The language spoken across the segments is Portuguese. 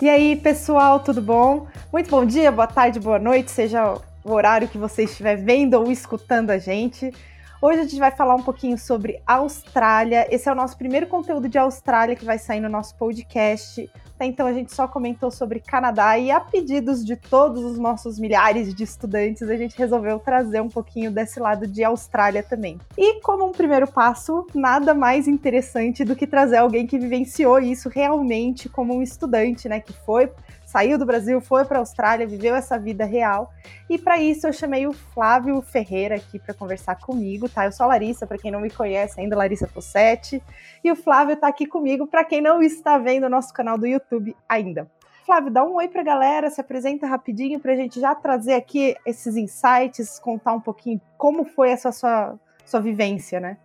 E aí, pessoal, tudo bom? Muito bom dia, boa tarde, boa noite, seja o horário que você estiver vendo ou escutando a gente. Hoje a gente vai falar um pouquinho sobre Austrália. Esse é o nosso primeiro conteúdo de Austrália que vai sair no nosso podcast. Até então a gente só comentou sobre Canadá e a pedidos de todos os nossos milhares de estudantes, a gente resolveu trazer um pouquinho desse lado de Austrália também. E como um primeiro passo, nada mais interessante do que trazer alguém que vivenciou isso realmente como um estudante, né, que foi saiu do Brasil, foi para a Austrália, viveu essa vida real. E para isso eu chamei o Flávio Ferreira aqui para conversar comigo, tá? Eu sou a Larissa, para quem não me conhece ainda, Larissa Possetti. E o Flávio está aqui comigo para quem não está vendo o nosso canal do YouTube ainda. Flávio, dá um oi para a galera, se apresenta rapidinho para a gente já trazer aqui esses insights, contar um pouquinho como foi essa sua, sua vivência, né?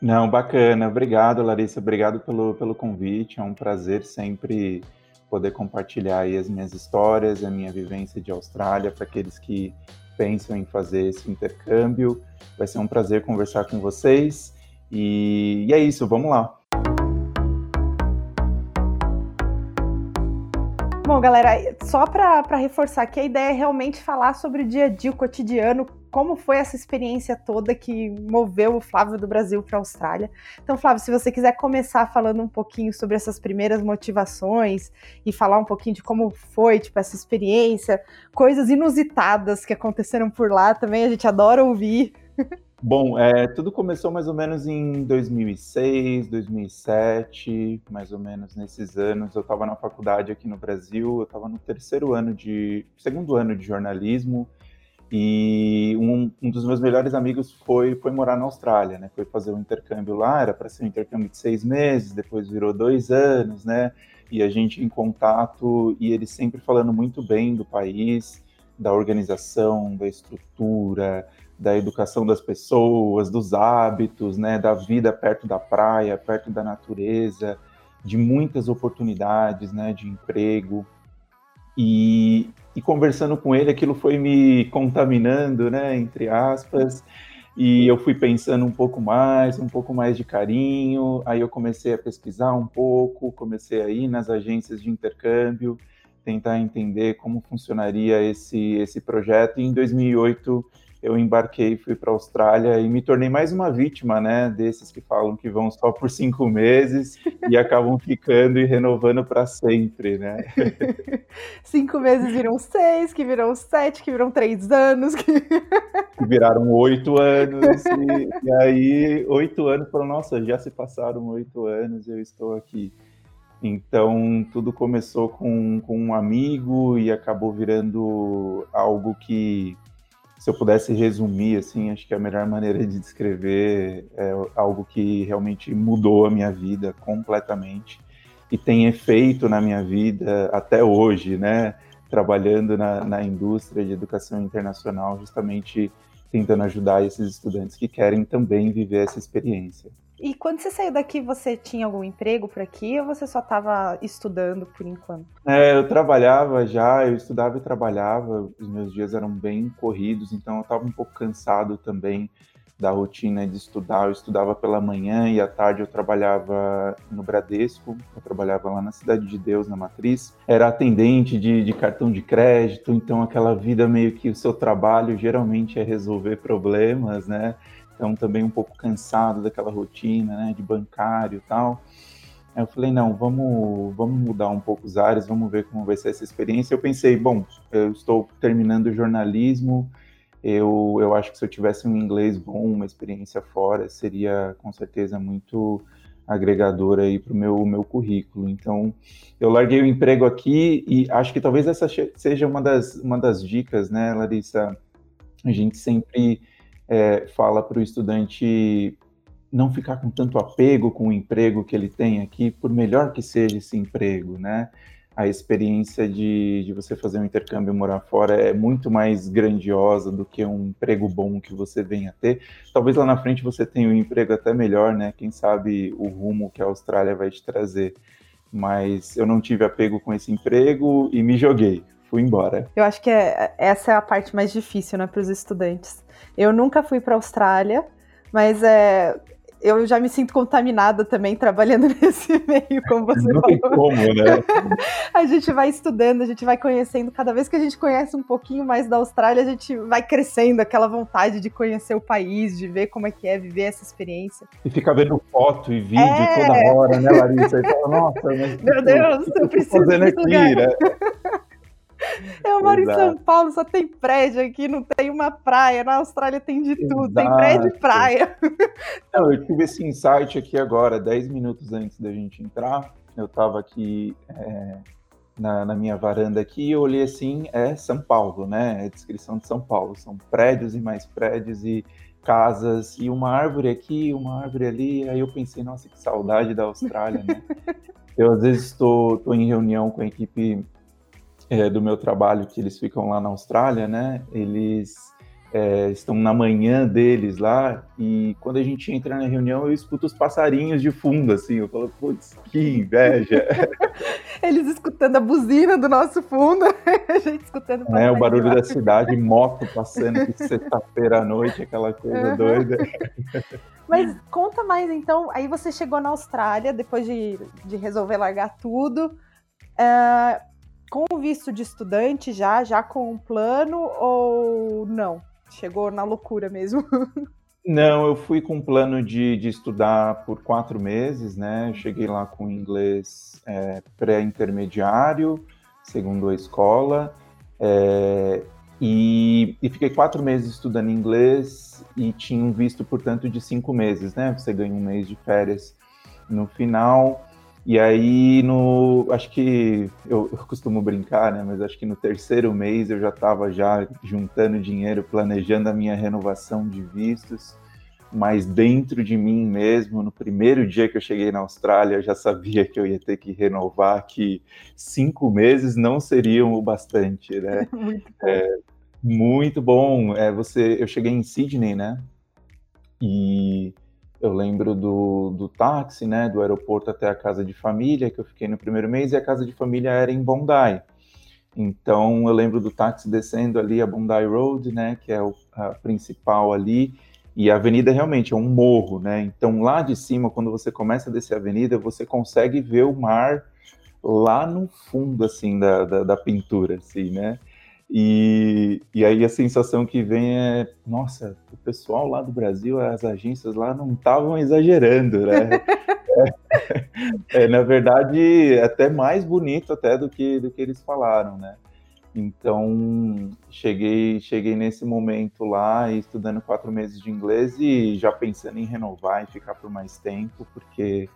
Não, bacana. Obrigado, Larissa. Obrigado pelo, pelo convite. É um prazer sempre poder compartilhar as minhas histórias, a minha vivência de Austrália para aqueles que pensam em fazer esse intercâmbio. Vai ser um prazer conversar com vocês. E, e é isso, vamos lá. Bom, galera, só para reforçar que a ideia é realmente falar sobre o dia a dia, o cotidiano, como foi essa experiência toda que moveu o Flávio do Brasil para a Austrália. Então, Flávio, se você quiser começar falando um pouquinho sobre essas primeiras motivações e falar um pouquinho de como foi, tipo, essa experiência, coisas inusitadas que aconteceram por lá também, a gente adora ouvir. Bom, é, tudo começou mais ou menos em 2006, 2007, mais ou menos nesses anos. Eu estava na faculdade aqui no Brasil, eu estava no terceiro ano de, segundo ano de jornalismo, e um, um, dos meus melhores amigos foi, foi morar na Austrália, né? Foi fazer um intercâmbio lá, era para ser um intercâmbio de seis meses, depois virou dois anos, né? E a gente em contato, e ele sempre falando muito bem do país, da organização, da estrutura, da educação das pessoas, dos hábitos, né, da vida perto da praia, perto da natureza, de muitas oportunidades, né, de emprego. E, e conversando com ele, aquilo foi me contaminando, né, entre aspas, e eu fui pensando um pouco mais, um pouco mais de carinho. Aí eu comecei a pesquisar um pouco, comecei a ir nas agências de intercâmbio, tentar entender como funcionaria esse esse projeto. E em 2008 eu embarquei, fui para a Austrália e me tornei mais uma vítima, né, desses que falam que vão só por cinco meses e acabam ficando e renovando para sempre, né? cinco meses viram seis, que viram sete, que viram três anos, que, que viraram oito anos e, e aí oito anos foram, nossa, já se passaram oito anos, eu estou aqui. Então, tudo começou com, com um amigo e acabou virando algo que se eu pudesse resumir, assim, acho que a melhor maneira de descrever é algo que realmente mudou a minha vida completamente e tem efeito na minha vida até hoje, né? Trabalhando na, na indústria de educação internacional, justamente tentando ajudar esses estudantes que querem também viver essa experiência. E quando você saiu daqui, você tinha algum emprego por aqui ou você só estava estudando por enquanto? É, eu trabalhava já, eu estudava e trabalhava, os meus dias eram bem corridos, então eu estava um pouco cansado também da rotina de estudar. Eu estudava pela manhã e à tarde eu trabalhava no Bradesco, eu trabalhava lá na Cidade de Deus, na Matriz. Era atendente de, de cartão de crédito, então aquela vida meio que o seu trabalho geralmente é resolver problemas, né? Então também um pouco cansado daquela rotina, né, de bancário e tal. Aí eu falei, não, vamos, vamos mudar um pouco os ares, vamos ver como vai ser essa experiência. Eu pensei, bom, eu estou terminando o jornalismo, eu, eu acho que se eu tivesse um inglês bom, uma experiência fora, seria com certeza muito agregadora aí para o meu, meu currículo. Então, eu larguei o emprego aqui e acho que talvez essa seja uma das, uma das dicas, né, Larissa? A gente sempre é, fala para o estudante não ficar com tanto apego com o emprego que ele tem aqui, por melhor que seja esse emprego, né? A experiência de, de você fazer um intercâmbio e morar fora é muito mais grandiosa do que um emprego bom que você venha ter. Talvez lá na frente você tenha um emprego até melhor, né? Quem sabe o rumo que a Austrália vai te trazer. Mas eu não tive apego com esse emprego e me joguei fui embora. Eu acho que é, essa é a parte mais difícil, né, para os estudantes. Eu nunca fui para a Austrália, mas é, eu já me sinto contaminada também trabalhando nesse meio, como você Não falou. tem como, né? a gente vai estudando, a gente vai conhecendo. Cada vez que a gente conhece um pouquinho mais da Austrália, a gente vai crescendo aquela vontade de conhecer o país, de ver como é que é viver essa experiência. E fica vendo foto e vídeo é... toda hora, né, Larissa? E fala, nossa, mas meu Deus, eu preciso fazendo aqui, né? Eu moro Exato. em São Paulo, só tem prédio aqui, não tem uma praia. Na Austrália tem de tudo, Exato. tem prédio e praia. Não, eu tive esse insight aqui agora, 10 minutos antes da gente entrar. Eu estava aqui é, na, na, minha varanda aqui e olhei assim, é São Paulo, né? É a descrição de São Paulo. São prédios e mais prédios e casas e uma árvore aqui, uma árvore ali. Aí eu pensei, nossa, que saudade da Austrália, né? eu às vezes estou em reunião com a equipe é, do meu trabalho, que eles ficam lá na Austrália, né? Eles é, estão na manhã deles lá, e quando a gente entra na reunião, eu escuto os passarinhos de fundo, assim, eu falo, putz, que inveja. Eles escutando a buzina do nosso fundo, a gente escutando É, o barulho da cidade, moto passando de sexta-feira à noite, aquela coisa uhum. doida. Mas conta mais, então, aí você chegou na Austrália, depois de, de resolver largar tudo, uh, com o visto de estudante já, já com um plano ou não? Chegou na loucura mesmo? Não, eu fui com um plano de, de estudar por quatro meses, né? cheguei lá com inglês é, pré-intermediário, segundo a escola, é, e, e, fiquei quatro meses estudando inglês e tinha um visto, portanto, de cinco meses, né? Você ganha um mês de férias no final. E aí, no, acho que eu, eu, costumo brincar, né? Mas acho que no terceiro mês eu já estava já juntando dinheiro, planejando a minha renovação de vistos. Mas dentro de mim mesmo, no primeiro dia que eu cheguei na Austrália, eu já sabia que eu ia ter que renovar, que cinco meses não seriam o bastante, né? Muito bom. É, muito bom. É, você, eu cheguei em Sydney, né? E eu lembro do, do táxi, né, do aeroporto até a casa de família, que eu fiquei no primeiro mês, e a casa de família era em Bondi. Então, eu lembro do táxi descendo ali a Bondi Road, né, que é o, a principal ali, e a avenida realmente é um morro, né? Então, lá de cima, quando você começa a descer a avenida, você consegue ver o mar lá no fundo, assim, da, da, da pintura, assim, né? E, e aí a sensação que vem é, nossa, o pessoal lá do Brasil, as agências lá não estavam exagerando, né? é, é, na verdade, até mais bonito até do que, do que eles falaram, né? Então, cheguei, cheguei nesse momento lá, estudando quatro meses de inglês e já pensando em renovar e ficar por mais tempo, porque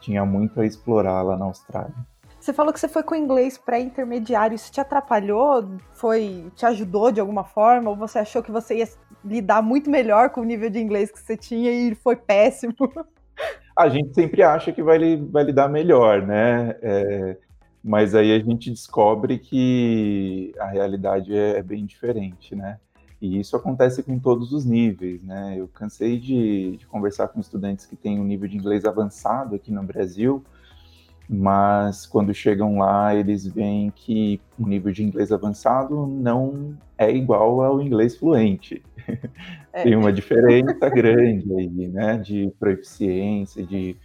tinha muito a explorar lá na Austrália. Você falou que você foi com inglês pré-intermediário. Isso te atrapalhou? Foi, te ajudou de alguma forma? Ou você achou que você ia lidar muito melhor com o nível de inglês que você tinha e foi péssimo? A gente sempre acha que vai, vai lidar melhor, né? É, mas aí a gente descobre que a realidade é, é bem diferente, né? E isso acontece com todos os níveis, né? Eu cansei de, de conversar com estudantes que têm um nível de inglês avançado aqui no Brasil mas quando chegam lá eles veem que o nível de inglês avançado não é igual ao inglês fluente. É. Tem uma diferença grande aí, né, de proficiência, de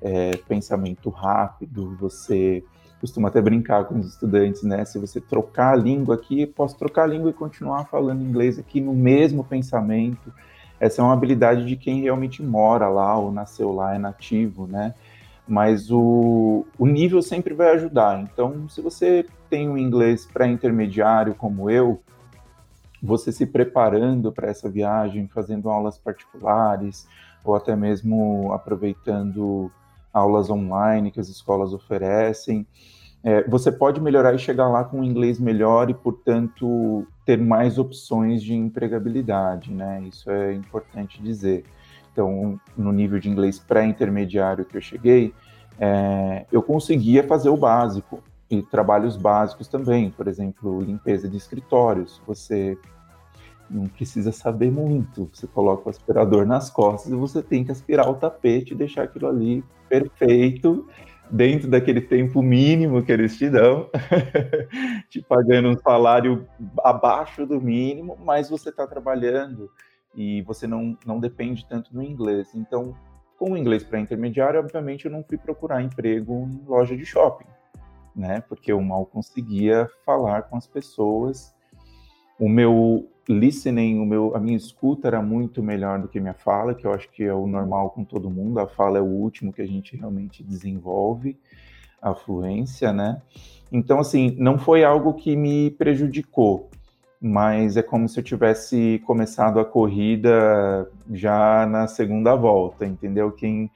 é, pensamento rápido. Você costuma até brincar com os estudantes, né? Se você trocar a língua aqui, posso trocar a língua e continuar falando inglês aqui no mesmo pensamento. Essa é uma habilidade de quem realmente mora lá ou nasceu lá, é nativo, né? Mas o, o nível sempre vai ajudar. Então, se você tem um inglês pré-intermediário como eu, você se preparando para essa viagem, fazendo aulas particulares, ou até mesmo aproveitando aulas online que as escolas oferecem, é, você pode melhorar e chegar lá com um inglês melhor e, portanto, ter mais opções de empregabilidade, né? Isso é importante dizer. Então, no nível de inglês pré-intermediário que eu cheguei, é, eu conseguia fazer o básico e trabalhos básicos também, por exemplo, limpeza de escritórios. Você não precisa saber muito. Você coloca o aspirador nas costas e você tem que aspirar o tapete e deixar aquilo ali perfeito, dentro daquele tempo mínimo que eles te dão, te pagando um salário abaixo do mínimo, mas você está trabalhando e você não, não depende tanto do inglês. Então, com o inglês para intermediário, obviamente eu não fui procurar emprego em loja de shopping, né? Porque eu mal conseguia falar com as pessoas. O meu listening, o meu, a minha escuta era muito melhor do que minha fala, que eu acho que é o normal com todo mundo. A fala é o último que a gente realmente desenvolve a fluência, né? Então, assim, não foi algo que me prejudicou, mas é como se eu tivesse começado a corrida já na segunda volta, entendeu? Quem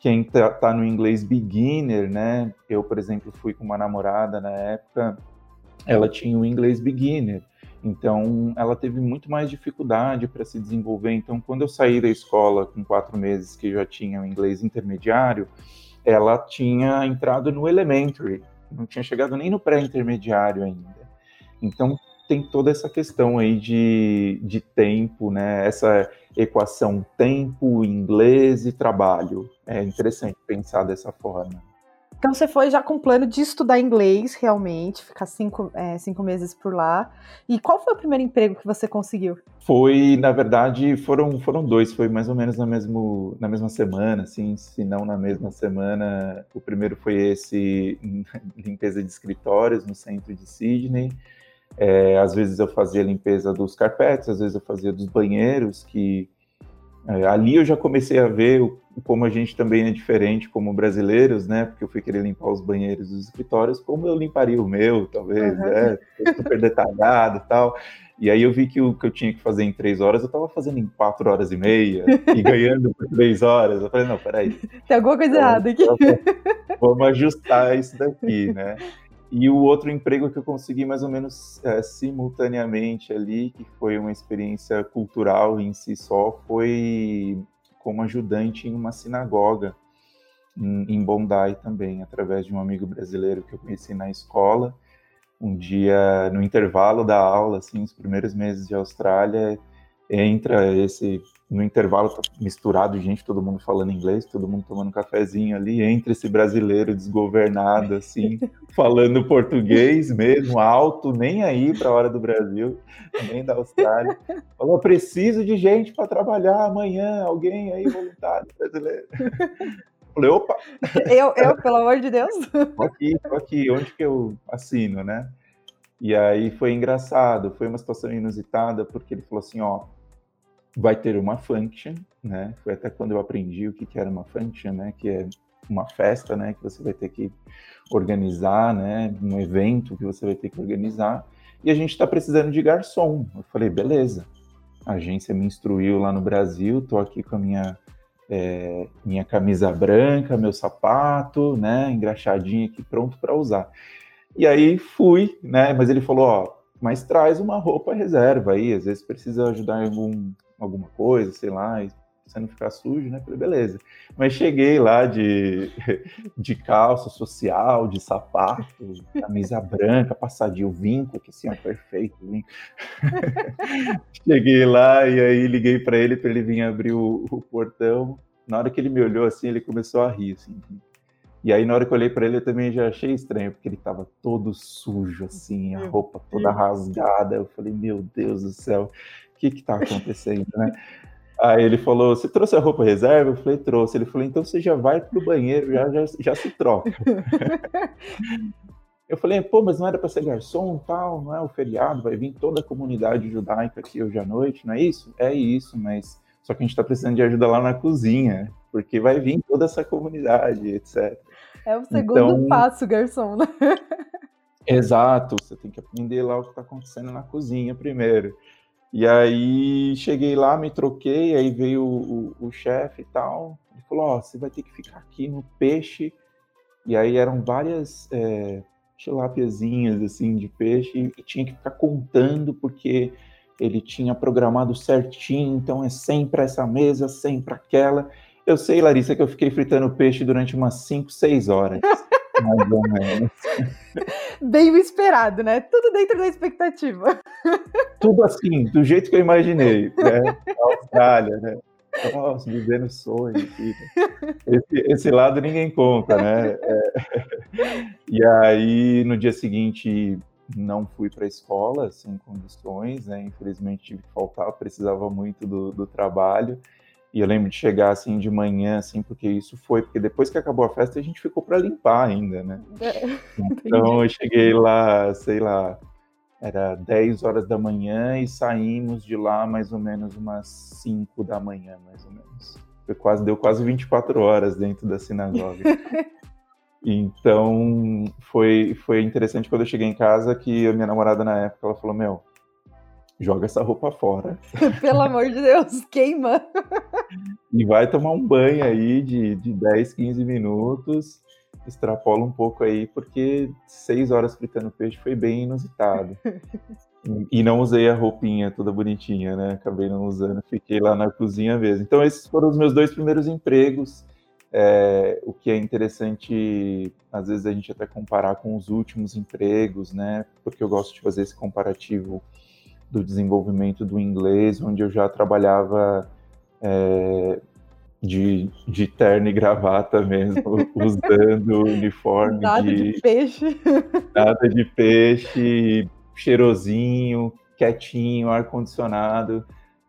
quem tá, tá no inglês beginner, né? Eu, por exemplo, fui com uma namorada na época, ela tinha o inglês beginner. Então, ela teve muito mais dificuldade para se desenvolver. Então, quando eu saí da escola com quatro meses, que já tinha o inglês intermediário, ela tinha entrado no elementary, não tinha chegado nem no pré-intermediário ainda. Então, tem toda essa questão aí de, de tempo, né? Essa equação tempo, inglês e trabalho. É interessante pensar dessa forma. Então você foi já com o plano de estudar inglês realmente, ficar cinco, é, cinco meses por lá. E qual foi o primeiro emprego que você conseguiu? Foi, na verdade, foram, foram dois, foi mais ou menos na, mesmo, na mesma semana, assim, se não na mesma semana. O primeiro foi esse, limpeza de escritórios no centro de Sydney. É, às vezes eu fazia limpeza dos carpetes, às vezes eu fazia dos banheiros, que é, ali eu já comecei a ver o, como a gente também é diferente como brasileiros, né? Porque eu fui querer limpar os banheiros dos escritórios, como eu limparia o meu, talvez, uhum. né? Super detalhado e tal. E aí eu vi que o que eu tinha que fazer em três horas, eu estava fazendo em quatro horas e meia e ganhando por três horas. Eu falei, não, peraí. Tem alguma coisa então, errada aqui. Vamos ajustar isso daqui, né? E o outro emprego que eu consegui mais ou menos é, simultaneamente ali, que foi uma experiência cultural em si só, foi como ajudante em uma sinagoga em Bondi também, através de um amigo brasileiro que eu conheci na escola. Um dia, no intervalo da aula, assim, os primeiros meses de Austrália, entra esse no intervalo tá misturado gente, todo mundo falando inglês, todo mundo tomando um cafezinho ali, entra esse brasileiro desgovernado assim, falando português mesmo, alto, nem aí para a hora do Brasil, nem da Austrália. Falou: "Preciso de gente para trabalhar amanhã, alguém aí voluntário brasileiro". Falei, opa! Eu, eu, pelo amor de Deus. Tô aqui, tô aqui, onde que eu assino, né? E aí foi engraçado, foi uma situação inusitada, porque ele falou assim, ó, vai ter uma function, né? Foi até quando eu aprendi o que, era uma function, né? Que é uma festa, né? Que você vai ter que organizar, né? Um evento que você vai ter que organizar. E a gente está precisando de garçom. Eu falei, beleza. A agência me instruiu lá no Brasil. Tô aqui com a minha é, minha camisa branca, meu sapato, né? Engraxadinho aqui, pronto para usar. E aí fui, né? Mas ele falou, ó, mas traz uma roupa reserva aí, às vezes precisa ajudar em algum alguma coisa, sei lá, e você não ficar sujo, né? Falei, beleza. Mas cheguei lá de, de calça social, de sapato, camisa branca, passadinho, vinco, que assim, ó, perfeito, vinco. cheguei lá e aí liguei para ele para ele vir abrir o, o, portão. Na hora que ele me olhou assim, ele começou a rir, assim. E aí, na hora que eu olhei para ele, eu também já achei estranho, porque ele tava todo sujo, assim, a roupa toda rasgada. Eu falei, meu Deus do céu que que tá acontecendo, né? Aí ele falou, você trouxe a roupa reserva? Eu falei, trouxe. Ele falou, então você já vai pro banheiro, já, já, já se troca. eu falei, pô, mas não era para ser garçom tal, não é o feriado, vai vir toda a comunidade judaica aqui hoje à noite, não é isso? É isso, mas só que a gente está precisando de ajuda lá na cozinha, porque vai vir toda essa comunidade, etc. É o segundo então, passo, garçom, né? Exato, você tem que aprender lá o que está acontecendo na cozinha primeiro. E aí cheguei lá, me troquei, aí veio o, o, o chefe e tal. Ele falou: Ó, oh, você vai ter que ficar aqui no peixe. E aí eram várias é, tilápiazinhas assim de peixe e tinha que ficar contando porque ele tinha programado certinho, então é sempre essa mesa, sempre aquela. Eu sei, Larissa, que eu fiquei fritando peixe durante umas 5, 6 horas. mais ou menos. Bem o esperado, né? Tudo dentro da expectativa. Tudo assim, do jeito que eu imaginei, né? Austrália, né? Nossa, vivendo sonho. Esse, esse, lado ninguém conta, né? É... E aí, no dia seguinte, não fui para a escola sem condições, né? Infelizmente tive que faltar, precisava muito do, do trabalho. E eu lembro de chegar assim de manhã, assim, porque isso foi, porque depois que acabou a festa a gente ficou para limpar ainda, né? É, então eu cheguei lá, sei lá, era 10 horas da manhã e saímos de lá mais ou menos umas 5 da manhã, mais ou menos. Foi quase, deu quase 24 horas dentro da sinagoga. então foi, foi interessante quando eu cheguei em casa que a minha namorada na época ela falou: Meu, joga essa roupa fora. Pelo amor de Deus, queima. e vai tomar um banho aí de, de 10, 15 minutos extrapola um pouco aí, porque seis horas fritando peixe foi bem inusitado. e não usei a roupinha toda bonitinha, né? Acabei não usando, fiquei lá na cozinha mesmo. Então, esses foram os meus dois primeiros empregos. É, o que é interessante, às vezes, a gente até comparar com os últimos empregos, né? Porque eu gosto de fazer esse comparativo do desenvolvimento do inglês, onde eu já trabalhava é, de, de terno e gravata mesmo, usando uniforme nada de, de peixe. Nada de peixe, cheirosinho, quietinho, ar-condicionado.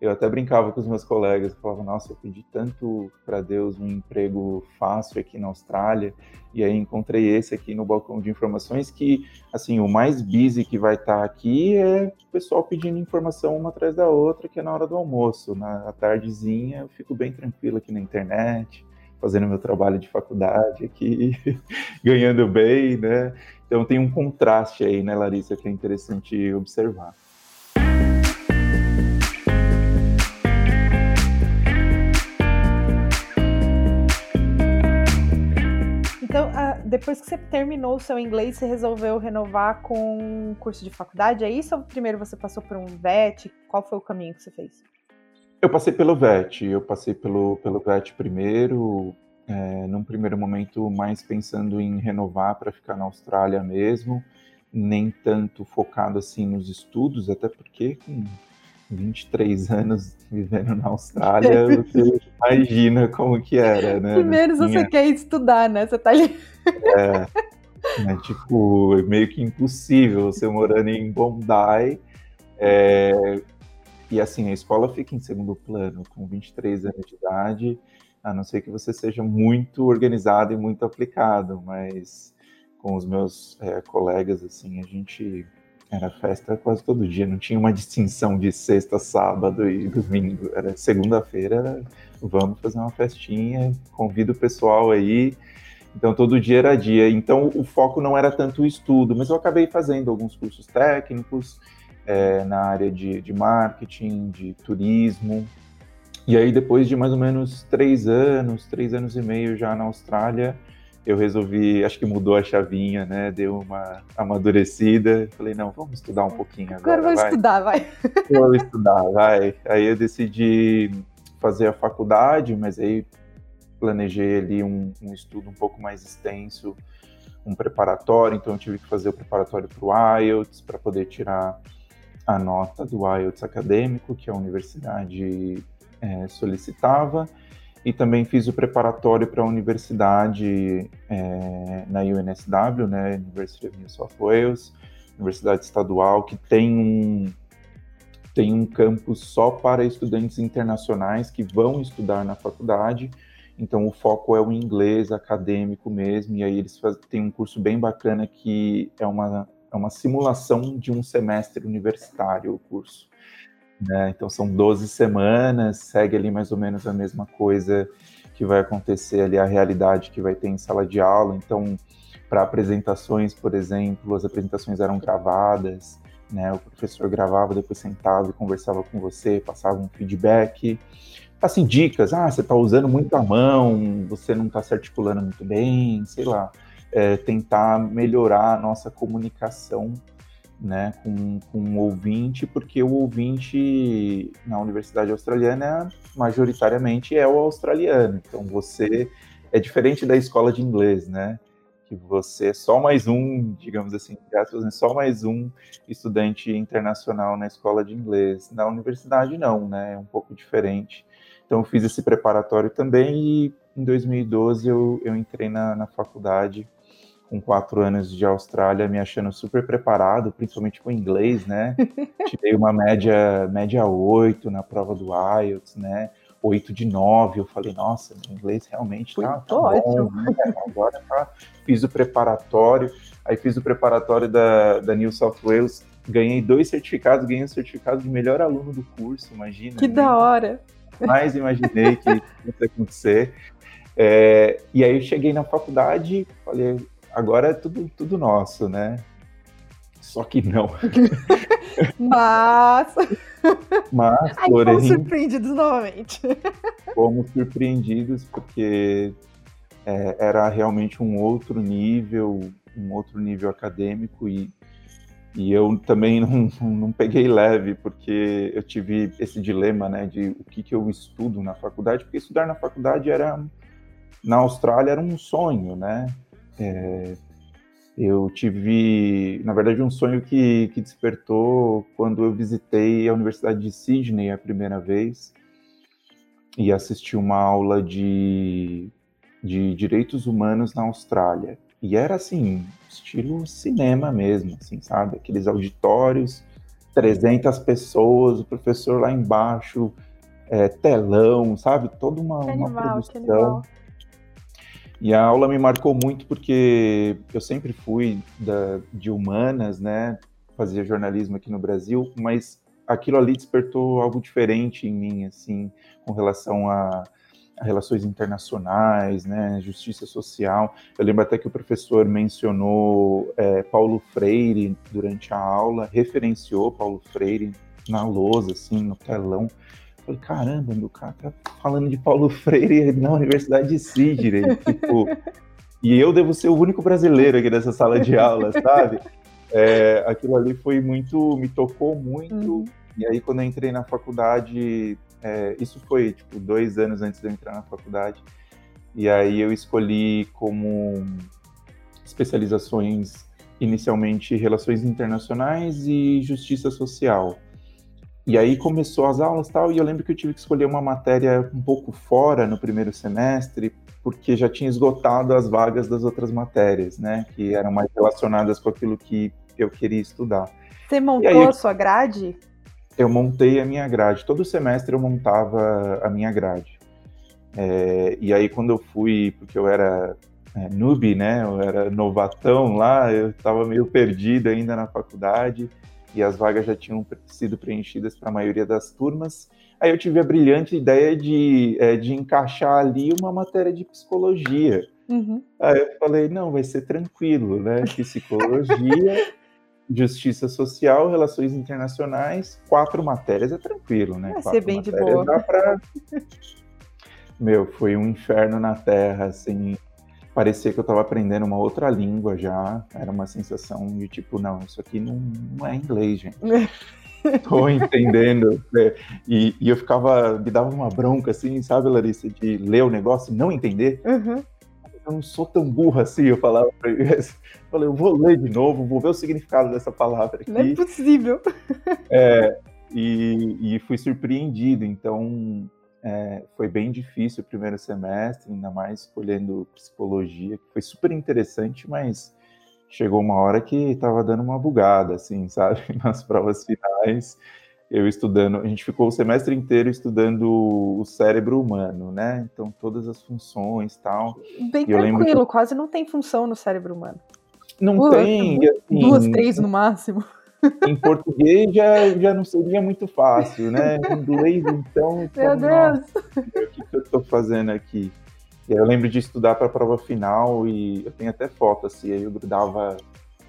Eu até brincava com os meus colegas, falava, nossa, eu pedi tanto para Deus um emprego fácil aqui na Austrália, e aí encontrei esse aqui no balcão de informações que, assim, o mais busy que vai estar tá aqui é o pessoal pedindo informação uma atrás da outra, que é na hora do almoço. Na tardezinha eu fico bem tranquilo aqui na internet, fazendo meu trabalho de faculdade aqui, ganhando bem, né? Então tem um contraste aí, né, Larissa, que é interessante observar. Depois que você terminou o seu inglês, você resolveu renovar com um curso de faculdade, é isso? Ou primeiro você passou por um VET? Qual foi o caminho que você fez? Eu passei pelo VET, eu passei pelo, pelo VET primeiro, é, num primeiro momento mais pensando em renovar para ficar na Austrália mesmo, nem tanto focado assim nos estudos, até porque com 23 anos vivendo na Austrália, você imagina como que era, né? Primeiro você quer estudar, né? Você tá ali. É, é tipo, é meio que impossível você morando em Bondi. É, e assim, a escola fica em segundo plano, com 23 anos de idade, a não ser que você seja muito organizado e muito aplicado, mas com os meus é, colegas, assim, a gente era festa quase todo dia, não tinha uma distinção de sexta, sábado e domingo. Era segunda-feira, vamos fazer uma festinha, convido o pessoal aí. Então todo dia era dia. Então o foco não era tanto o estudo, mas eu acabei fazendo alguns cursos técnicos é, na área de, de marketing, de turismo. E aí depois de mais ou menos três anos, três anos e meio já na Austrália, eu resolvi, acho que mudou a chavinha, né? Deu uma amadurecida. Falei, não, vamos estudar um pouquinho agora. Agora vou vai. estudar, vai. Vou estudar, vai. Aí eu decidi fazer a faculdade, mas aí planejei ali um, um estudo um pouco mais extenso, um preparatório, então eu tive que fazer o preparatório para o IELTS, para poder tirar a nota do IELTS acadêmico, que a universidade é, solicitava e também fiz o preparatório para a universidade é, na UNSW, né, University of New South Wales, universidade estadual, que tem um, tem um campus só para estudantes internacionais que vão estudar na faculdade, então o foco é o inglês acadêmico mesmo, e aí eles têm um curso bem bacana que é uma, é uma simulação de um semestre universitário o curso. Né? Então são 12 semanas, segue ali mais ou menos a mesma coisa que vai acontecer ali, a realidade que vai ter em sala de aula. Então, para apresentações, por exemplo, as apresentações eram gravadas, né? O professor gravava, depois sentava e conversava com você, passava um feedback. Assim, dicas, ah, você está usando muito a mão, você não está se articulando muito bem, sei lá. É, tentar melhorar a nossa comunicação né, com, com um ouvinte, porque o ouvinte na Universidade Australiana majoritariamente é o australiano. Então você é diferente da escola de inglês, né? Que você é só mais um, digamos assim, né, só mais um estudante internacional na escola de inglês. Na universidade não, né? É um pouco diferente. Então eu fiz esse preparatório também e em 2012 eu, eu entrei na, na faculdade com quatro anos de Austrália, me achando super preparado, principalmente com inglês, né? Tirei uma média, média 8 na prova do IELTS, né? 8 de 9. Eu falei, nossa, meu inglês realmente tá, tá ótimo. bom. Né? Agora tá. Fiz o preparatório, aí fiz o preparatório da, da New South Wales, ganhei dois certificados, ganhei o um certificado de melhor aluno do curso, imagina. Que né? da hora! Mais imaginei que isso ia acontecer. É, e aí eu cheguei na faculdade, falei, agora é tudo, tudo nosso, né? Só que não. Mas. Mas, Aí porém. Fomos surpreendidos novamente. Fomos surpreendidos porque é, era realmente um outro nível, um outro nível acadêmico e, e eu também não, não peguei leve, porque eu tive esse dilema, né, de o que, que eu estudo na faculdade, porque estudar na faculdade era, na Austrália, era um sonho, né, é, eu tive, na verdade, um sonho que, que despertou quando eu visitei a Universidade de Sydney a primeira vez e assisti uma aula de, de direitos humanos na Austrália. E era assim, estilo cinema mesmo, assim, sabe? Aqueles auditórios, 300 pessoas, o professor lá embaixo, é, telão, sabe? Toda uma, animal, uma produção. E a aula me marcou muito porque eu sempre fui da, de humanas, né? Fazia jornalismo aqui no Brasil, mas aquilo ali despertou algo diferente em mim, assim, com relação a, a relações internacionais, né? Justiça social. Eu lembro até que o professor mencionou é, Paulo Freire durante a aula, referenciou Paulo Freire na lousa, assim, no telão. Falei, caramba, meu cara tá falando de Paulo Freire na Universidade de Sydney. tipo, e eu devo ser o único brasileiro aqui nessa sala de aula, sabe? É, aquilo ali foi muito, me tocou muito. Uhum. E aí, quando eu entrei na faculdade, é, isso foi tipo dois anos antes de eu entrar na faculdade. E aí eu escolhi como especializações inicialmente relações internacionais e justiça social. E aí começou as aulas tal, e eu lembro que eu tive que escolher uma matéria um pouco fora no primeiro semestre, porque já tinha esgotado as vagas das outras matérias, né? Que eram mais relacionadas com aquilo que eu queria estudar. Você montou a sua grade? Eu montei a minha grade. Todo semestre eu montava a minha grade. É, e aí quando eu fui, porque eu era é, noob, né? Eu era novatão lá, eu estava meio perdido ainda na faculdade e as vagas já tinham sido preenchidas para a maioria das turmas. Aí eu tive a brilhante ideia de, é, de encaixar ali uma matéria de psicologia. Uhum. Aí eu falei, não, vai ser tranquilo, né? Psicologia, justiça social, relações internacionais, quatro matérias é tranquilo, né? Vai quatro ser bem de boa. Dá pra... Meu, foi um inferno na Terra, assim, parecia que eu estava aprendendo uma outra língua já. Era uma sensação de tipo, não, isso aqui não, não é inglês, gente. Tô entendendo. É, e, e, eu ficava, me dava uma bronca, assim, sabe, Larissa, de ler o negócio e não entender. Uhum. Eu não sou tão burra assim, eu falava pra eles. Falei, eu vou ler de novo, vou ver o significado dessa palavra aqui. Não é possível. É, e, e fui surpreendido. Então, é, foi bem difícil o primeiro semestre, ainda mais escolhendo psicologia, que foi super interessante, mas chegou uma hora que estava dando uma bugada, assim, sabe? Nas provas finais, eu estudando, a gente ficou o semestre inteiro estudando o cérebro humano, né? Então, todas as funções tal. Bem e tranquilo, que... quase não tem função no cérebro humano. Não duas, tem. Assim, duas, três no máximo. Em português já, já não seria muito fácil, né? Em inglês, então. Meu Deus! o que, que eu estou fazendo aqui? E aí eu lembro de estudar para a prova final e eu tenho até foto, assim, aí eu grudava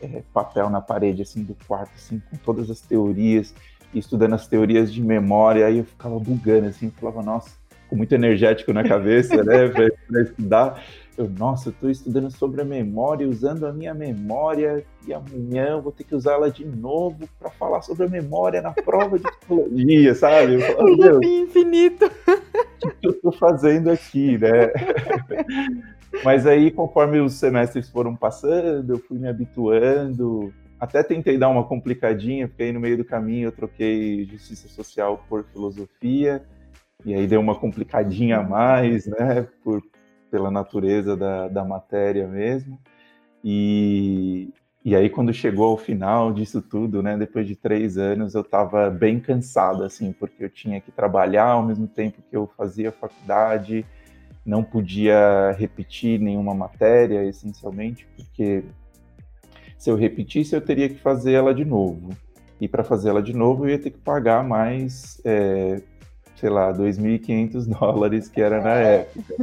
é, papel na parede, assim, do quarto, assim, com todas as teorias, estudando as teorias de memória, aí eu ficava bugando, assim, falava, nossa, com muito energético na cabeça, né, para estudar. Eu, nossa, eu estou estudando sobre a memória, usando a minha memória, e amanhã eu vou ter que usá-la de novo para falar sobre a memória na prova de psicologia, sabe? Um infinito. O que eu estou fazendo aqui, né? Mas aí, conforme os semestres foram passando, eu fui me habituando. Até tentei dar uma complicadinha, porque aí no meio do caminho eu troquei justiça social por filosofia, e aí deu uma complicadinha a mais, né? Por pela natureza da, da matéria mesmo. E, E aí, quando chegou ao final disso tudo, né, depois de três anos, eu estava bem cansado, assim, porque eu tinha que trabalhar ao mesmo tempo que eu fazia faculdade, não podia repetir nenhuma matéria, essencialmente, porque se eu repetisse, eu teria que fazer ela de novo. E para fazer ela de novo, eu ia ter que pagar mais, é, sei lá, 2.500 dólares, que era na época.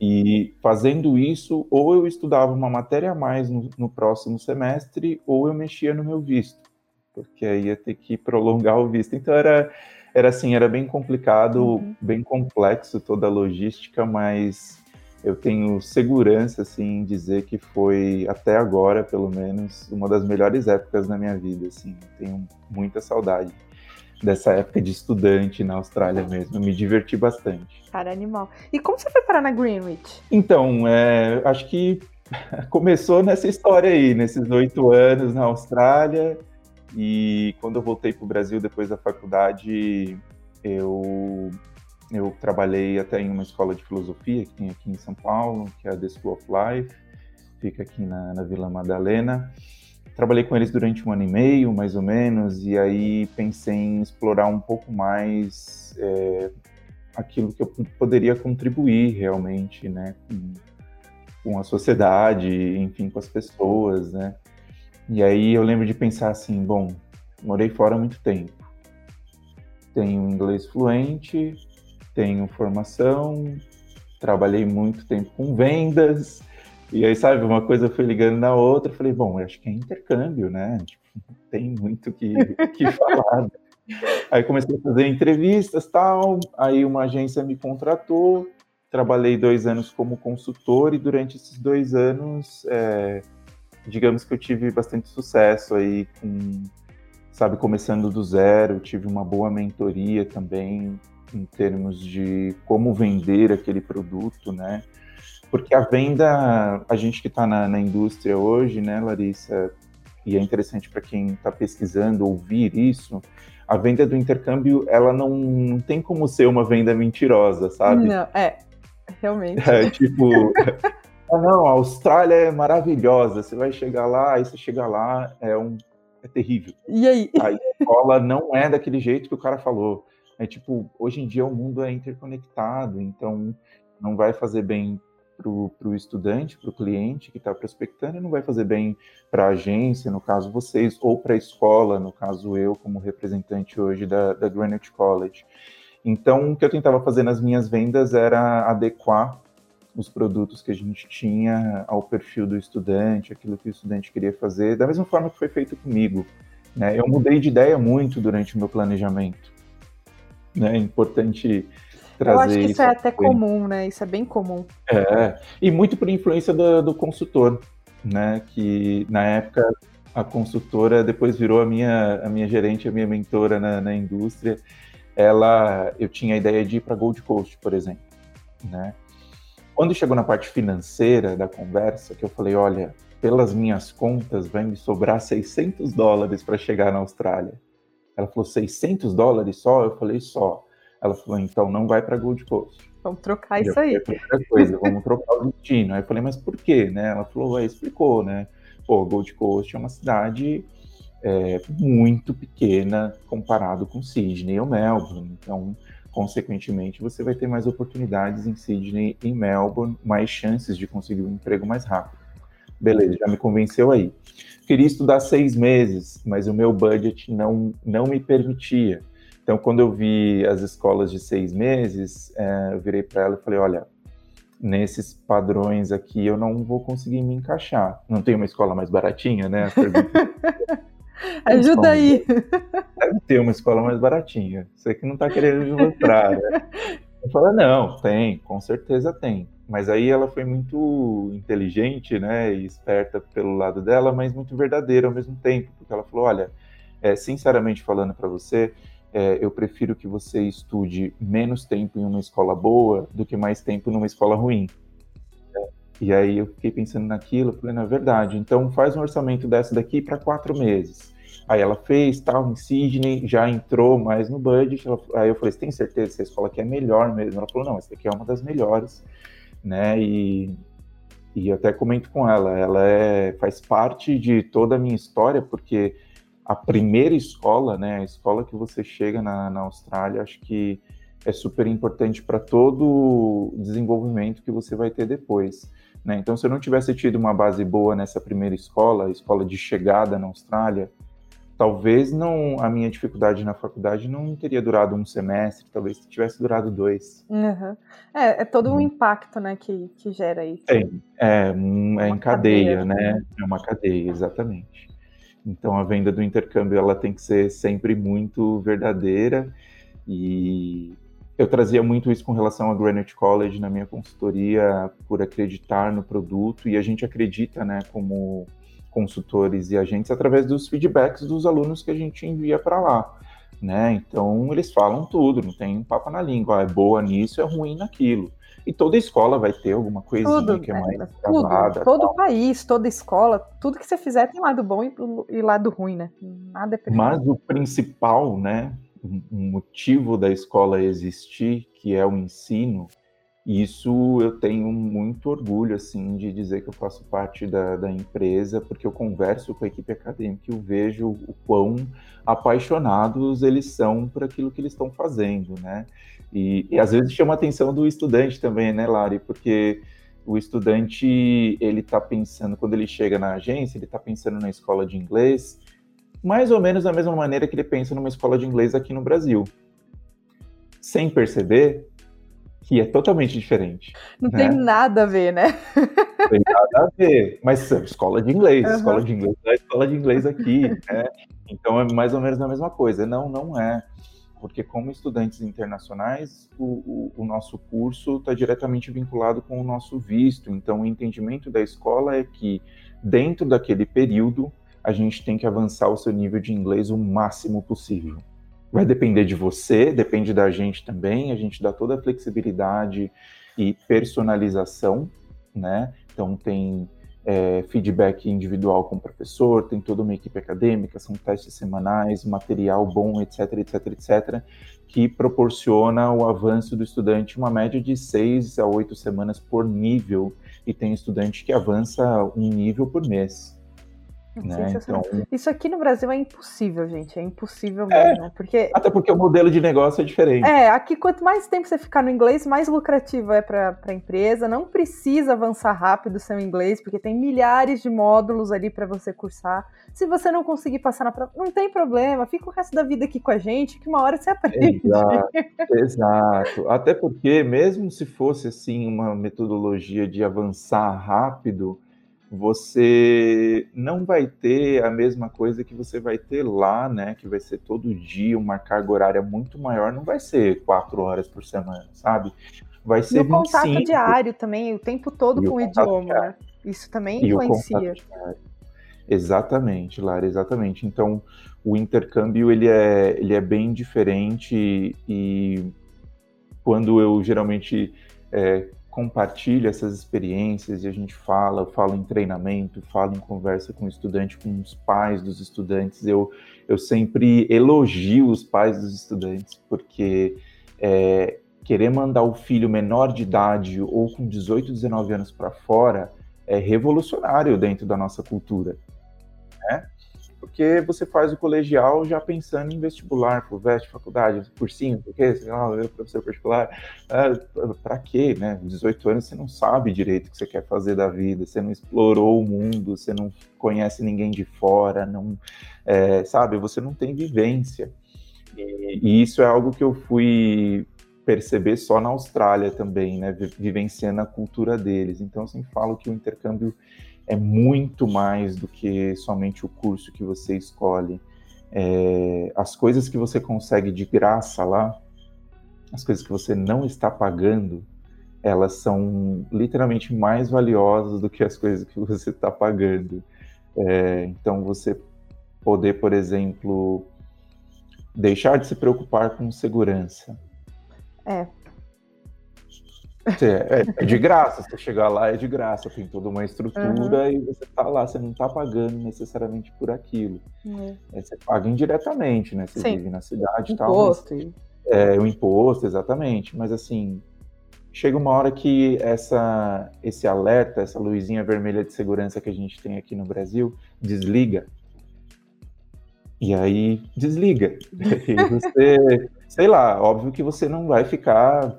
E fazendo isso, ou eu estudava uma matéria a mais no, no, próximo semestre, ou eu mexia no meu visto, porque aí ia ter que prolongar o visto. Então era, era assim, era bem complicado, uhum. bem complexo toda a logística, mas eu tenho segurança assim em dizer que foi até agora, pelo menos, uma das melhores épocas da minha vida. Assim, tenho muita saudade dessa época de estudante na Austrália mesmo. me diverti bastante. Cara, animal. E como você foi parar na Greenwich? Então, é, acho que começou nessa história aí, nesses oito anos na Austrália. E quando eu voltei para o Brasil depois da faculdade, eu, eu trabalhei até em uma escola de filosofia que tem aqui em São Paulo, que é a The School of Life, fica aqui na, na Vila Madalena. Trabalhei com eles durante um ano e meio, mais ou menos, e aí pensei em explorar um pouco mais é, aquilo que eu poderia contribuir realmente, né, com, com, a sociedade, enfim, com as pessoas, né. E aí eu lembro de pensar assim, bom, morei fora há muito tempo, tenho inglês fluente, tenho formação, trabalhei muito tempo com vendas, e aí, sabe, uma coisa foi ligando na outra, eu falei, bom, acho que é intercâmbio, né? Tipo, tem muito que, que falar. Aí comecei a fazer entrevistas tal, aí uma agência me contratou, trabalhei dois anos como consultor e durante esses dois anos, é, digamos que eu tive bastante sucesso aí com, sabe, começando do zero, tive uma boa mentoria também em termos de como vender aquele produto, né? Porque a venda, a gente que está na, na, indústria hoje, né, Larissa, e é interessante para quem está pesquisando ouvir isso, a venda do intercâmbio, ela não, não, tem como ser uma venda mentirosa, sabe? Não, é, realmente. É, tipo, ah, não, a Austrália é maravilhosa, você vai chegar lá, aí você chega lá, é um é terrível. E aí? A escola não é daquele jeito que o cara falou. É tipo, hoje em dia o mundo é interconectado, então não vai fazer bem para o estudante, para o cliente que está prospectando, e não vai fazer bem para a agência, no caso vocês, ou para a escola, no caso eu, como representante hoje da, da Greenwich College. Então, o que eu tentava fazer nas minhas vendas era adequar os produtos que a gente tinha ao perfil do estudante, aquilo que o estudante queria fazer, da mesma forma que foi feito comigo. Né? Eu mudei de ideia muito durante o meu planejamento. Né? É importante trazer. Eu acho que isso, é até comum, né? Isso é bem comum. É, e muito por influência do, do consultor, né? Que na época a consultora depois virou a minha, a minha gerente, a minha mentora na, na indústria. Ela, eu tinha a ideia de ir para Gold Coast, por exemplo, né? Quando chegou na parte financeira da conversa, que eu falei, olha, pelas minhas contas, vai me sobrar 600 dólares para chegar na Austrália. Ela falou, 600 dólares só? Eu falei, só. Ela falou, então não vai para Gold Coast. Vamos trocar isso aí. Coisa, vamos trocar o destino. Aí eu falei, mas por quê? Né? Ela falou, aí explicou, né? Pô, Gold Coast é uma cidade é, muito pequena comparado com Sydney ou Melbourne. Então, consequentemente, você vai ter mais oportunidades em Sydney e Melbourne, mais chances de conseguir um emprego mais rápido. Beleza, já me convenceu aí. Queria estudar seis meses, mas o meu budget não, não me permitia. Então, quando eu vi as escolas de seis meses, é, eu virei para ela e falei: olha, nesses padrões aqui eu não vou conseguir me encaixar. Não tem uma escola mais baratinha, né? Ajuda aí. Deve ter uma escola mais baratinha. Você que não está querendo me mostrar, né? Eu falei, não, tem, com certeza tem. Mas aí ela foi muito inteligente, né, e esperta pelo lado dela, mas muito verdadeira ao mesmo tempo, porque ela falou, olha, é, sinceramente falando para você, é, eu prefiro que você estude menos tempo em uma escola boa do que mais tempo numa escola ruim. E aí eu fiquei pensando naquilo, falei, na é verdade, então faz um orçamento dessa daqui para quatro meses. Aí ela fez, tal, em Sydney, já entrou mais no budget. Ela, aí eu falei, você tem certeza que essa escola aqui é melhor mesmo? Ela falou, não, essa daqui é uma das melhores, né? E, e até comento com ela, ela é, faz parte de toda a minha história, porque a primeira escola, né, a escola que você chega na, na Austrália, acho que é super importante para todo o desenvolvimento que você vai ter depois. Né? Então, se eu não tivesse tido uma base boa nessa primeira escola, escola de chegada na Austrália, talvez não a minha dificuldade na faculdade não teria durado um semestre, talvez tivesse durado dois. Uhum. É, é, todo um uhum. impacto, né, que, que gera isso. É, é, é em cadeia, cadeia, né? É uma cadeia, exatamente. Então a venda do intercâmbio ela tem que ser sempre muito verdadeira e eu trazia muito isso com relação a Greenwich College na minha consultoria por acreditar no produto e a gente acredita, né, como consultores e agentes através dos feedbacks dos alunos que a gente envia para lá, né? Então eles falam tudo, não tem um papo na língua, ah, é boa nisso, é ruim naquilo. E toda escola vai ter alguma coisinha tudo, que é mais é, tudo, todo tal. país, toda escola, tudo que você fizer tem lado bom e, e lado ruim, né? Nada é Mas o principal, né, o motivo da escola existir, que é o ensino, isso eu tenho muito orgulho, assim, de dizer que eu faço parte da, da empresa, porque eu converso com a equipe acadêmica e eu vejo o quão apaixonados eles são por aquilo que eles estão fazendo, né? E, e às vezes chama a atenção do estudante também, né, Lari? Porque o estudante, ele está pensando, quando ele chega na agência, ele está pensando na escola de inglês, mais ou menos da mesma maneira que ele pensa numa escola de inglês aqui no Brasil. Sem perceber que é totalmente diferente. Não né? tem nada a ver, né? Não tem nada a ver. Mas escola de inglês, uhum. escola de inglês é escola de inglês aqui, né? Então é mais ou menos a mesma coisa. Não, não é. Porque como estudantes internacionais, o, o, o nosso curso está diretamente vinculado com o nosso visto. Então o entendimento da escola é que dentro daquele período a gente tem que avançar o seu nível de inglês o máximo possível. Vai depender de você, depende da gente também, a gente dá toda a flexibilidade e personalização, né? Então tem é, feedback individual com o professor, tem toda uma equipe acadêmica, são testes semanais, material bom, etc, etc, etc, que proporciona o avanço do estudante uma média de seis a oito semanas por nível, e tem estudante que avança um nível por mês. Né? Então, Isso aqui no Brasil é impossível, gente. É impossível é, mesmo. Porque... Até porque o modelo de negócio é diferente. É, aqui quanto mais tempo você ficar no inglês, mais lucrativo é para a empresa. Não precisa avançar rápido o seu inglês, porque tem milhares de módulos ali para você cursar. Se você não conseguir passar na prova, não tem problema. Fica o resto da vida aqui com a gente, que uma hora você aprende. Exato. exato. Até porque, mesmo se fosse assim uma metodologia de avançar rápido você não vai ter a mesma coisa que você vai ter lá, né? Que vai ser todo dia uma carga horária muito maior, não vai ser quatro horas por semana, sabe? Vai ser e o 25. contato diário também, o tempo todo e com o, idioma, né? Isso também influencia. Exatamente, Lara, exatamente. Então, o intercâmbio ele é, ele é bem diferente e quando eu geralmente é, compartilha essas experiências e a gente fala, fala em treinamento, fala em conversa com o estudante, com os pais dos estudantes. Eu, eu sempre elogio os pais dos estudantes, porque é, querer mandar o filho menor de idade ou com 18, 19 anos para fora é revolucionário dentro da nossa cultura. Né? Porque você faz o colegial já pensando em vestibular, FUVEST, faculdade, cursinho, porque sei lá, eu professor particular, é, para quê, né? 18 anos você não sabe direito o que você quer fazer da vida, você não explorou o mundo, você não conhece ninguém de fora, não, é, sabe, você não tem vivência. E, e isso é algo que eu fui perceber só na Austrália também, né? Vivenciando a cultura deles. Então, eu sempre falo que o intercâmbio é muito mais do que somente o curso que você escolhe. É, as coisas que você consegue de graça lá, as coisas que você não está pagando, elas são literalmente mais valiosas do que as coisas que você está pagando. É, então, você poder, por exemplo, deixar de se preocupar com segurança. É, é, é, de graça, você chegar lá é de graça, tem toda uma estrutura uhum. e você tá lá, você não tá pagando necessariamente por aquilo. Uhum. É, você paga indiretamente, né? Você Sim. vive na cidade e tal. Imposto. é, o imposto, exatamente. Mas assim, chega uma hora que essa, esse alerta, essa luzinha vermelha de segurança que a gente tem aqui no Brasil, desliga. E aí desliga. E você, sei lá, óbvio que você não vai ficar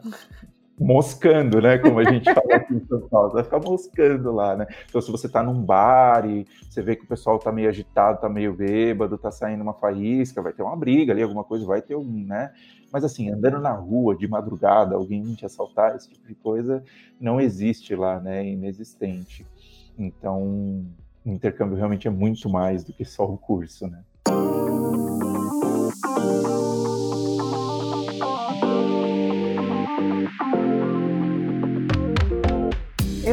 moscando, né? Como a gente fala aqui em São Paulo, vai ficar moscando lá, né? Então, se você tá num bar e você vê que o pessoal tá meio agitado, tá meio bêbado, tá saindo uma faísca, vai ter uma briga ali, alguma coisa, vai ter um, né? Mas assim, andando na rua de madrugada, alguém te assaltar, esse tipo de coisa não existe lá, né? É inexistente. Então, o intercâmbio realmente é muito mais do que só o curso, né?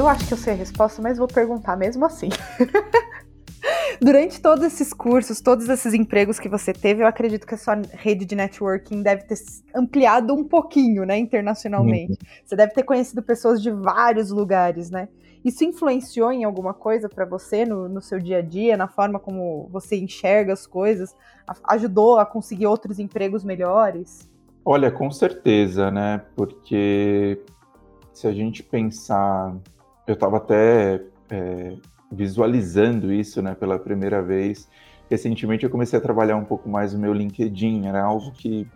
Eu acho que eu sei a resposta, mas vou perguntar mesmo assim. Durante todos esses cursos, todos esses empregos que você teve, eu acredito que a sua rede de networking deve ter ampliado um pouquinho, né, internacionalmente. Uhum. Você deve ter conhecido pessoas de vários lugares, né? Isso influenciou em alguma coisa para você no, no, seu dia a dia, na forma como você enxerga as coisas? Ajudou a conseguir outros empregos melhores? Olha, com certeza, né? Porque se a gente pensar eu estava até é, visualizando isso, né, pela primeira vez. Recentemente eu comecei a trabalhar um pouco mais o meu LinkedIn, era algo que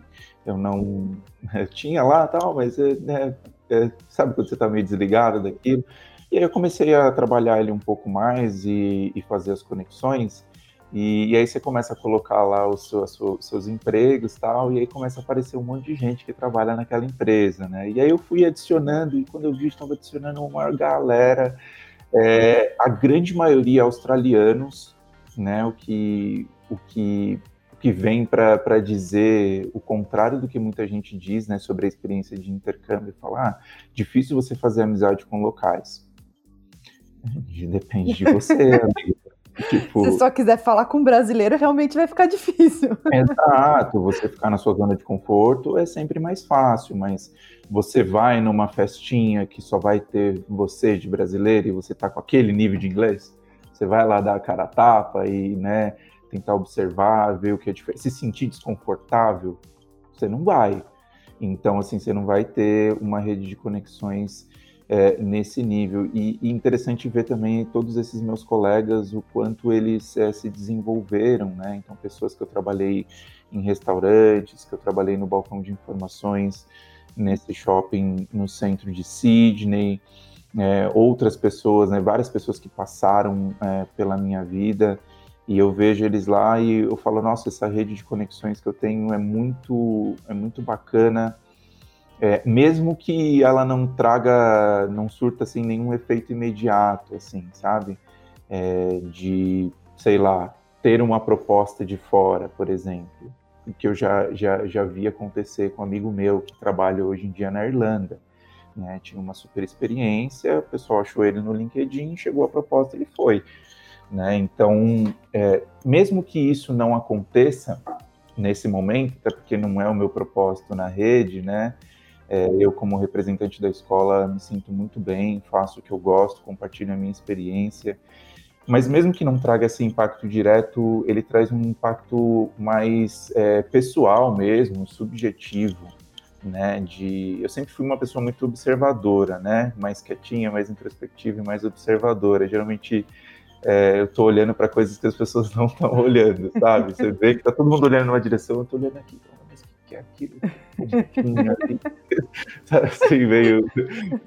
eu não eu tinha lá tal, mas né, é, sabe quando você está meio desligado daquilo? E aí eu comecei a trabalhar ele um pouco mais e, e fazer as conexões. E, e, aí você começa a colocar lá os seus, os seus empregos tal, e aí começa a aparecer um monte de gente que trabalha naquela empresa, né? E aí eu fui adicionando, e quando eu vi, estava adicionando uma galera, é, a grande maioria australianos, né? O que, o que, o que vem para dizer o contrário do que muita gente diz, né? Sobre a experiência de intercâmbio, falar, ah, difícil você fazer amizade com locais. Depende de você, amigo. Tipo, Se só quiser falar com um brasileiro, realmente vai ficar difícil. Exato, você ficar na sua zona de conforto é sempre mais fácil, mas você vai numa festinha que só vai ter você de brasileiro e você tá com aquele nível de inglês, você vai lá dar a cara a tapa e, né, tentar observar, ver o que é diferente, se sentir desconfortável, você não vai. Então, assim, você não vai ter uma rede de conexões é, nesse nível. E, e, interessante ver também todos esses meus colegas, o quanto eles é, se desenvolveram, né? Então, pessoas que eu trabalhei em restaurantes, que eu trabalhei no balcão de informações nesse shopping no centro de Sydney, é, outras pessoas, né? Várias pessoas que passaram é, pela minha vida e eu vejo eles lá e eu falo, nossa, essa rede de conexões que eu tenho é muito, é muito bacana é, mesmo que ela não traga, não surta assim nenhum efeito imediato, assim, sabe? É, de, sei lá, ter uma proposta de fora, por exemplo, que eu já, já, já vi acontecer com um amigo meu que trabalha hoje em dia na Irlanda. Né? Tinha uma super experiência, o pessoal achou ele no LinkedIn, chegou a proposta, ele foi. Né? Então, é, mesmo que isso não aconteça nesse momento, até porque não é o meu propósito na rede, né? É, eu, como representante da escola, me sinto muito bem, faço o que eu gosto, compartilho a minha experiência. Mas mesmo que não traga esse impacto direto, ele traz um impacto mais é, pessoal mesmo, subjetivo, né? De, eu sempre fui uma pessoa muito observadora, né? Mais quietinha, mais introspectiva e mais observadora. Geralmente é, eu estou olhando para coisas que as pessoas não estão olhando, sabe? Você vê que tá todo mundo olhando numa direção, eu estou olhando aqui que é aquilo, assim, assim, meio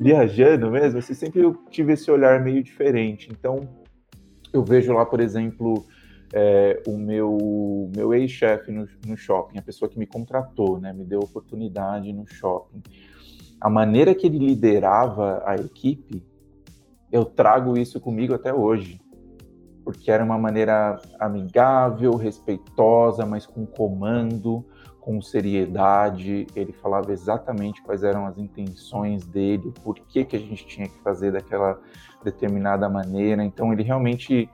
viajando mesmo, assim, sempre eu tive esse olhar meio diferente. Então, eu vejo lá, por exemplo, é, o meu, meu ex-chefe no, no, shopping, a pessoa que me contratou, né, me deu oportunidade no shopping. A maneira que ele liderava a equipe, eu trago isso comigo até hoje. Porque era uma maneira amigável, respeitosa, mas com comando, com seriedade, ele falava exatamente quais eram as intenções dele, por que, que a gente tinha que fazer daquela determinada maneira. Então ele realmente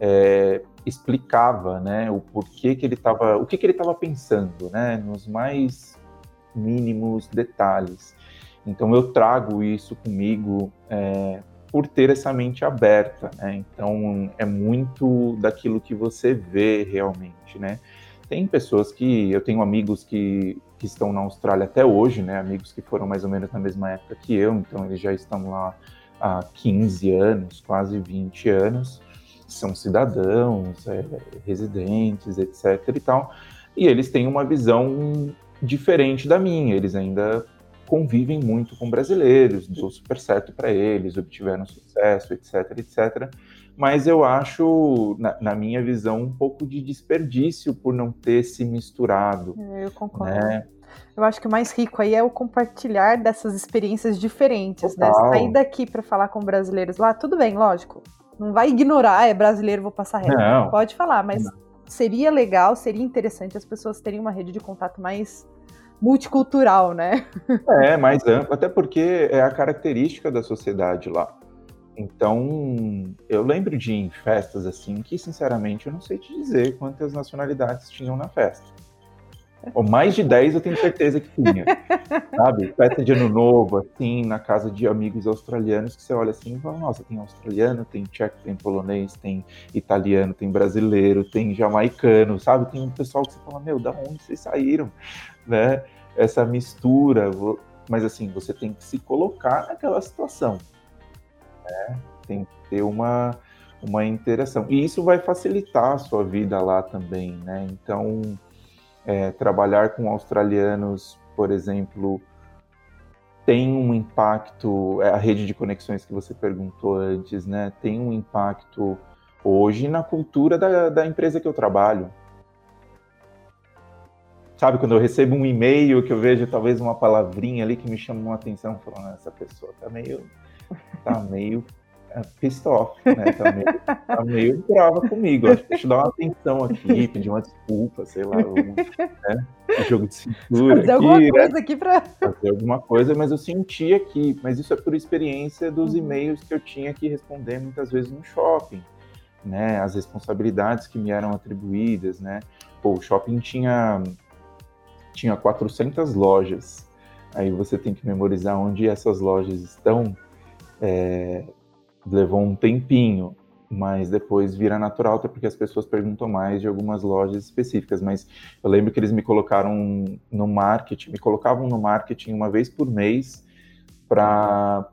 é, explicava, né, o porquê que ele estava, o que, que ele estava pensando, né, nos mais mínimos detalhes. Então eu trago isso comigo é, por ter essa mente aberta, né? Então é muito daquilo que você vê realmente, né? Tem pessoas que eu tenho amigos que, que estão na Austrália até hoje, né? Amigos que foram mais ou menos na mesma época que eu, então eles já estão lá há 15 anos, quase 20 anos, são cidadãos, é, residentes, etc. e tal, e eles têm uma visão diferente da minha, eles ainda convivem muito com brasileiros, deu super certo para eles, obtiveram sucesso, etc, etc mas eu acho, na, na, minha visão, um pouco de desperdício por não ter se misturado. Eu concordo. Né? Eu acho que o mais rico aí é o compartilhar dessas experiências diferentes, né? Total. né? Sair daqui para falar com brasileiros lá, tudo bem, lógico. Não vai ignorar, é brasileiro, vou passar reto. Não. Pode falar, mas não. seria legal, seria interessante as pessoas terem uma rede de contato mais multicultural, né? É, mais ampla, até porque é a característica da sociedade lá. Então, eu lembro de em festas assim que, sinceramente, eu não sei te dizer quantas nacionalidades tinham na festa. Ou mais de 10 eu tenho certeza que tinha. sabe? Festa de ano novo, assim, na casa de amigos australianos, que você olha assim e fala, nossa, tem australiano, tem tcheco, tem polonês, tem italiano, tem brasileiro, tem jamaicano, sabe? Tem um pessoal que você fala, meu, da onde vocês saíram? Né? Essa mistura. Mas assim, você tem que se colocar naquela situação né? Tem que ter uma, uma interação. E isso vai facilitar a sua vida lá também, né? Então, é, trabalhar com australianos, por exemplo, tem um impacto, é, a rede de conexões que você perguntou antes, né? Tem um impacto hoje na cultura da, da empresa que eu trabalho. Sabe, quando eu recebo um e-mail que eu vejo talvez uma palavrinha ali que me chama uma atenção, falando, ah, essa pessoa tá meio tá meio é, pissed off, né? Tá meio, tá meio brava comigo. Acho que deixa eu dar uma atenção aqui, pedir uma desculpa, sei lá, um, né? um jogo de cintura. Fazer aqui, alguma né? coisa aqui pra. Fazer alguma coisa, mas eu senti aqui. Mas isso é por experiência dos uhum. e-mails que eu tinha que responder muitas vezes no shopping, né? As responsabilidades que me eram atribuídas, né? Pô, o shopping tinha, tinha 400 lojas. Aí você tem que memorizar onde essas lojas estão é, levou um tempinho, mas depois vira natural, até porque as pessoas perguntam mais de algumas lojas específicas. Mas eu lembro que eles me colocaram no marketing, me colocavam no marketing uma vez por mês para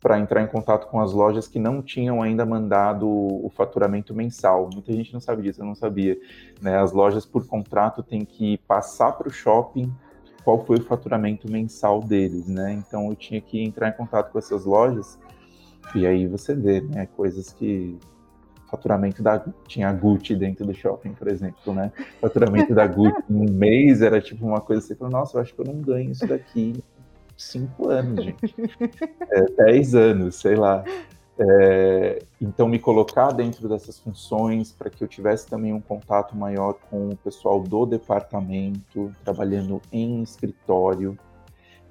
para entrar em contato com as lojas que não tinham ainda mandado o faturamento mensal. Muita gente não sabe disso, eu não sabia. Né? As lojas, por contrato, têm que passar para o shopping qual foi o faturamento mensal deles, né? Então eu tinha que entrar em contato com essas lojas e aí você vê, né, coisas que faturamento da tinha a Gucci dentro do shopping, por exemplo, né? Faturamento da Gucci um mês era tipo uma coisa assim, nossa, eu acho que eu não ganho isso daqui cinco anos, gente. É, dez anos, sei lá. É, então, me colocar dentro dessas funções para que eu tivesse também um contato maior com o pessoal do departamento, trabalhando em escritório.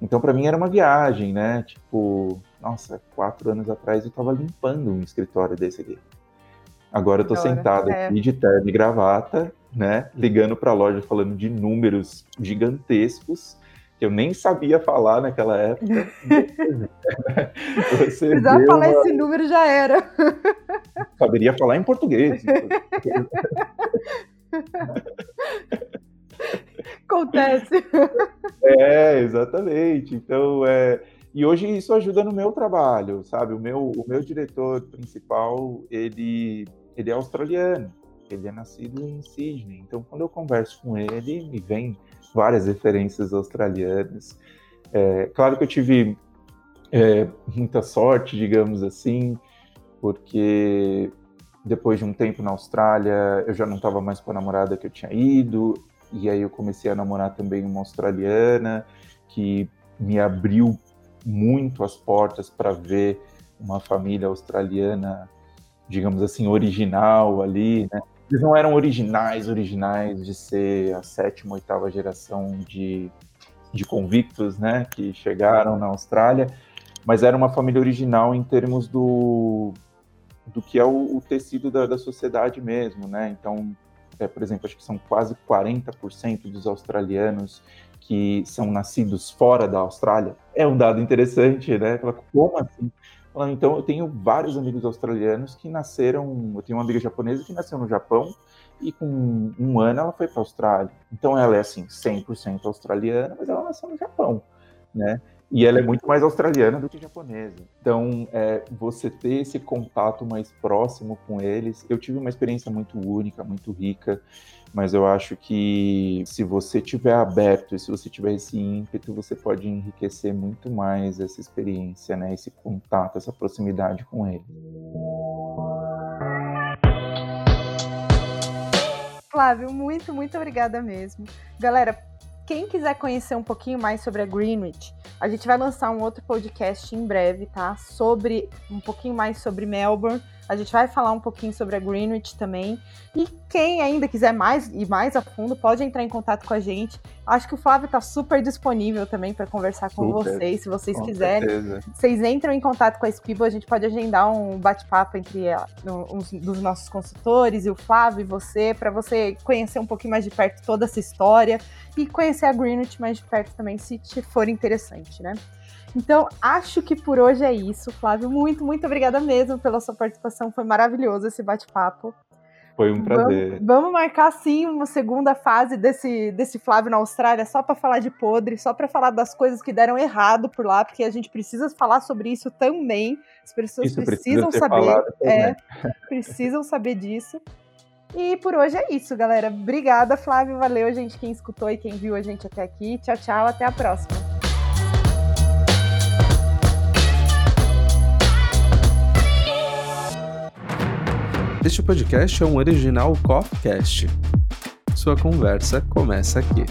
Então, para mim, era uma viagem, né? Tipo, nossa, quatro anos atrás eu estava limpando um escritório desse aqui. Agora eu tô sentado é. aqui de terno e gravata, né? Ligando para a loja falando de números gigantescos que eu nem sabia falar naquela época. Você Precisava falar uma... esse número já era. Saberia falar em português. Acontece. É, exatamente. Então, é... e hoje isso ajuda no meu trabalho, sabe? O meu, o meu diretor principal, ele, ele é australiano. Ele é nascido em Sydney. Então, quando eu converso com ele, me vem várias referências australianas. É, claro que eu tive é, muita sorte, digamos assim, porque depois de um tempo na Austrália, eu já não estava mais com a namorada que eu tinha ido, e aí eu comecei a namorar também uma australiana, que me abriu muito as portas para ver uma família australiana, digamos assim, original ali, né? Eles não eram originais, originais de ser a sétima, oitava geração de, de convictos, né, que chegaram na Austrália, mas era uma família original em termos do, do que é o, o tecido da, da, sociedade mesmo, né? Então, é, por exemplo, acho que são quase 40% dos australianos que são nascidos fora da Austrália. É um dado interessante, né? Como assim? Falando, então, eu tenho vários amigos australianos que nasceram. Eu tenho uma amiga japonesa que nasceu no Japão e com um ano ela foi para a Austrália. Então, ela é assim, 100% australiana, mas ela nasceu no Japão, né? E ela é muito mais australiana do que japonesa. Então, é, você ter esse contato mais próximo com eles, eu tive uma experiência muito única, muito rica, mas eu acho que se você tiver aberto e se você tiver esse ímpeto, você pode enriquecer muito mais essa experiência, né? Esse contato, essa proximidade com eles. Flávio, muito, muito obrigada mesmo. Galera, quem quiser conhecer um pouquinho mais sobre a Greenwich, a gente vai lançar um outro podcast em breve, tá? Sobre um pouquinho mais sobre Melbourne. A gente vai falar um pouquinho sobre a Greenwich também. E quem ainda quiser mais e mais a fundo, pode entrar em contato com a gente. Acho que o Flávio está super disponível também para conversar com super, vocês, se vocês quiserem. Certeza. Vocês entram em contato com a Spibo, a gente pode agendar um bate-papo entre uns dos nossos consultores e o Flávio e você, para você conhecer um pouquinho mais de perto toda essa história e conhecer a Greenwich mais de perto também, se te for interessante, né? Então, acho que por hoje é isso, Flávio. Muito, muito obrigada mesmo pela sua participação. Foi maravilhoso esse bate-papo. Foi um prazer. Vamos, vamos, marcar sim uma segunda fase desse, desse Flávio na Austrália, só para falar de podre, só para falar das coisas que deram errado por lá, porque a gente precisa falar sobre isso também. As pessoas isso precisam saber. É, precisam saber disso. E por hoje é isso, galera. Obrigada, Flávio. Valeu, gente, quem escutou e quem viu a gente até aqui. Tchau, tchau. Até a próxima. Este podcast é um original Coffcast. Sua conversa começa aqui.